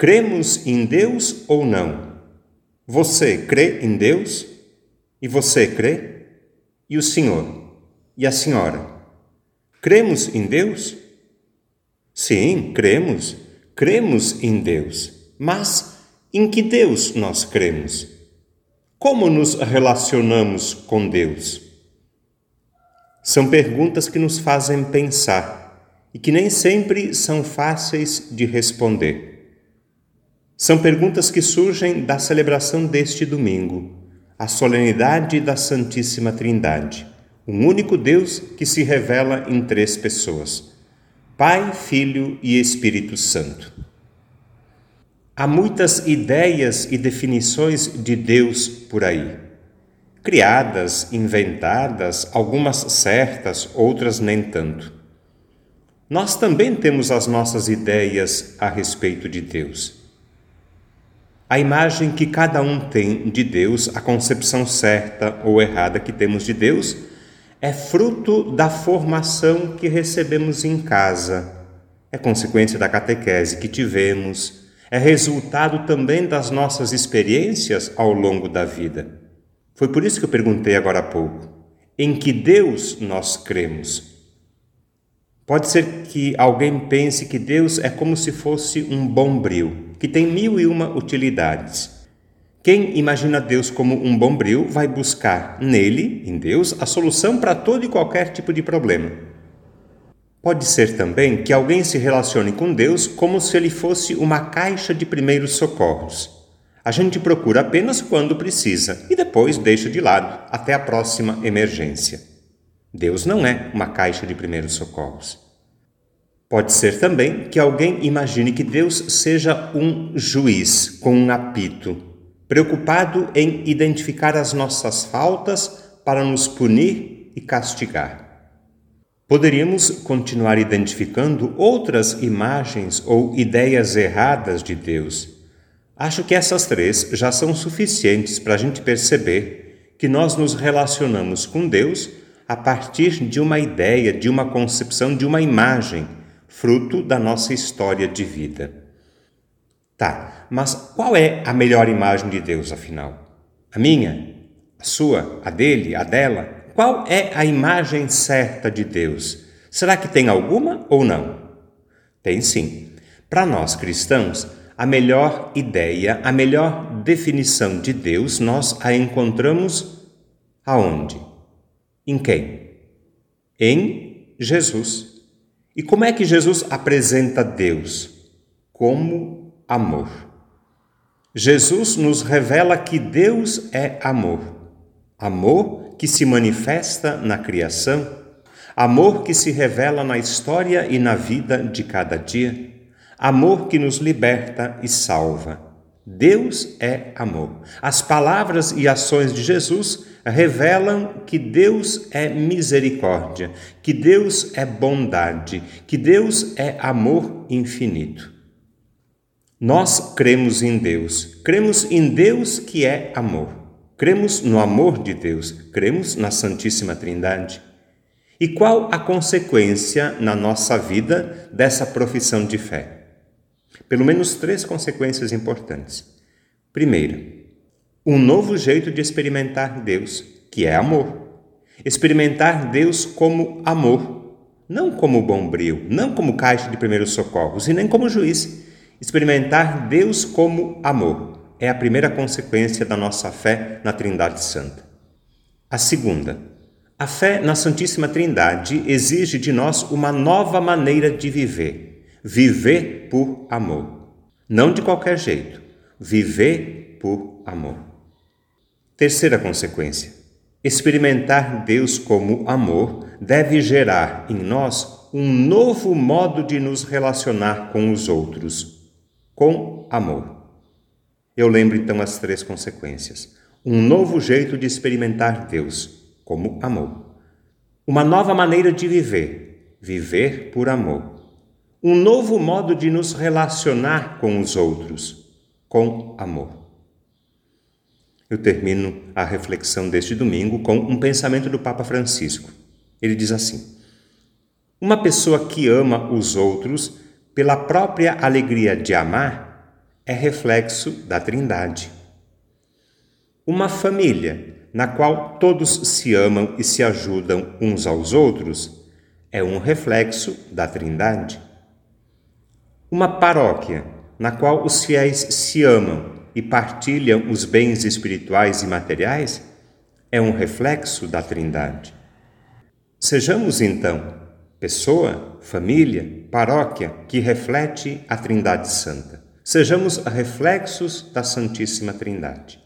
Cremos em Deus ou não? Você crê em Deus? E você crê? E o Senhor? E a senhora? Cremos em Deus? Sim, cremos. Cremos em Deus. Mas em que Deus nós cremos? Como nos relacionamos com Deus? São perguntas que nos fazem pensar e que nem sempre são fáceis de responder. São perguntas que surgem da celebração deste domingo, a solenidade da Santíssima Trindade, um único Deus que se revela em três pessoas: Pai, Filho e Espírito Santo. Há muitas ideias e definições de Deus por aí, criadas, inventadas, algumas certas, outras nem tanto. Nós também temos as nossas ideias a respeito de Deus. A imagem que cada um tem de Deus, a concepção certa ou errada que temos de Deus, é fruto da formação que recebemos em casa, é consequência da catequese que tivemos, é resultado também das nossas experiências ao longo da vida. Foi por isso que eu perguntei agora há pouco: em que Deus nós cremos? Pode ser que alguém pense que Deus é como se fosse um bombril, que tem mil e uma utilidades. Quem imagina Deus como um bombril vai buscar nele, em Deus, a solução para todo e qualquer tipo de problema. Pode ser também que alguém se relacione com Deus como se ele fosse uma caixa de primeiros socorros. A gente procura apenas quando precisa e depois deixa de lado até a próxima emergência. Deus não é uma caixa de primeiros socorros. Pode ser também que alguém imagine que Deus seja um juiz com um apito, preocupado em identificar as nossas faltas para nos punir e castigar. Poderíamos continuar identificando outras imagens ou ideias erradas de Deus. Acho que essas três já são suficientes para a gente perceber que nós nos relacionamos com Deus a partir de uma ideia, de uma concepção, de uma imagem, fruto da nossa história de vida. Tá, mas qual é a melhor imagem de Deus, afinal? A minha? A sua? A dele? A dela? Qual é a imagem certa de Deus? Será que tem alguma ou não? Tem sim. Para nós cristãos, a melhor ideia, a melhor definição de Deus nós a encontramos aonde? Em quem? Em Jesus. E como é que Jesus apresenta Deus? Como amor. Jesus nos revela que Deus é amor. Amor que se manifesta na criação, amor que se revela na história e na vida de cada dia, amor que nos liberta e salva. Deus é amor. As palavras e ações de Jesus revelam que Deus é misericórdia, que Deus é bondade, que Deus é amor infinito. Nós cremos em Deus, cremos em Deus que é amor, cremos no amor de Deus, cremos na Santíssima Trindade. E qual a consequência na nossa vida dessa profissão de fé? Pelo menos três consequências importantes. Primeira, um novo jeito de experimentar Deus, que é amor. Experimentar Deus como amor, não como bombril, não como caixa de primeiros socorros e nem como juiz. Experimentar Deus como amor é a primeira consequência da nossa fé na Trindade Santa. A segunda, a fé na Santíssima Trindade exige de nós uma nova maneira de viver Viver por amor. Não de qualquer jeito. Viver por amor. Terceira consequência: experimentar Deus como amor deve gerar em nós um novo modo de nos relacionar com os outros, com amor. Eu lembro então as três consequências. Um novo jeito de experimentar Deus, como amor. Uma nova maneira de viver, viver por amor um novo modo de nos relacionar com os outros, com amor. Eu termino a reflexão deste domingo com um pensamento do Papa Francisco. Ele diz assim: Uma pessoa que ama os outros pela própria alegria de amar é reflexo da Trindade. Uma família na qual todos se amam e se ajudam uns aos outros é um reflexo da Trindade. Uma paróquia na qual os fiéis se amam e partilham os bens espirituais e materiais é um reflexo da Trindade. Sejamos então pessoa, família, paróquia que reflete a Trindade Santa. Sejamos reflexos da Santíssima Trindade.